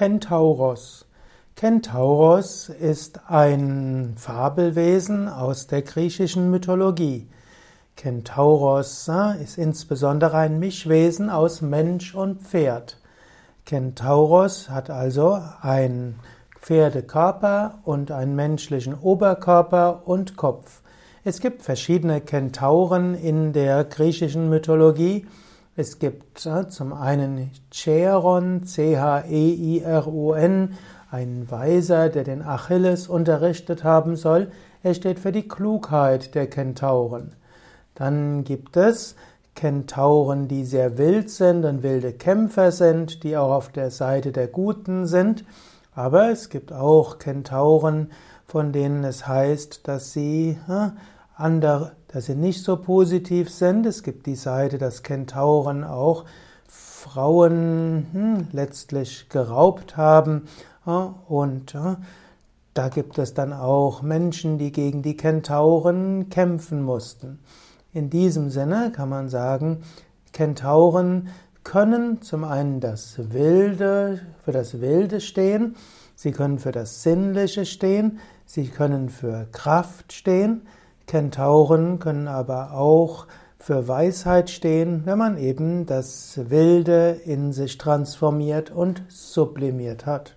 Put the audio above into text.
Kentauros. Kentauros ist ein Fabelwesen aus der griechischen Mythologie. Kentauros äh, ist insbesondere ein Mischwesen aus Mensch und Pferd. Kentauros hat also einen Pferdekörper und einen menschlichen Oberkörper und Kopf. Es gibt verschiedene Kentauren in der griechischen Mythologie. Es gibt äh, zum einen Cheiron, C-H-E-I-R-O-N, einen Weiser, der den Achilles unterrichtet haben soll. Er steht für die Klugheit der Kentauren. Dann gibt es Kentauren, die sehr wild sind und wilde Kämpfer sind, die auch auf der Seite der Guten sind. Aber es gibt auch Kentauren, von denen es heißt, dass sie äh, andere, dass sie nicht so positiv sind. Es gibt die Seite, dass Kentauren auch Frauen hm, letztlich geraubt haben und da gibt es dann auch Menschen, die gegen die Kentauren kämpfen mussten. In diesem Sinne kann man sagen, Kentauren können zum einen das Wilde, für das Wilde stehen, sie können für das Sinnliche stehen, sie können für Kraft stehen, Kentauren können aber auch für Weisheit stehen, wenn man eben das Wilde in sich transformiert und sublimiert hat.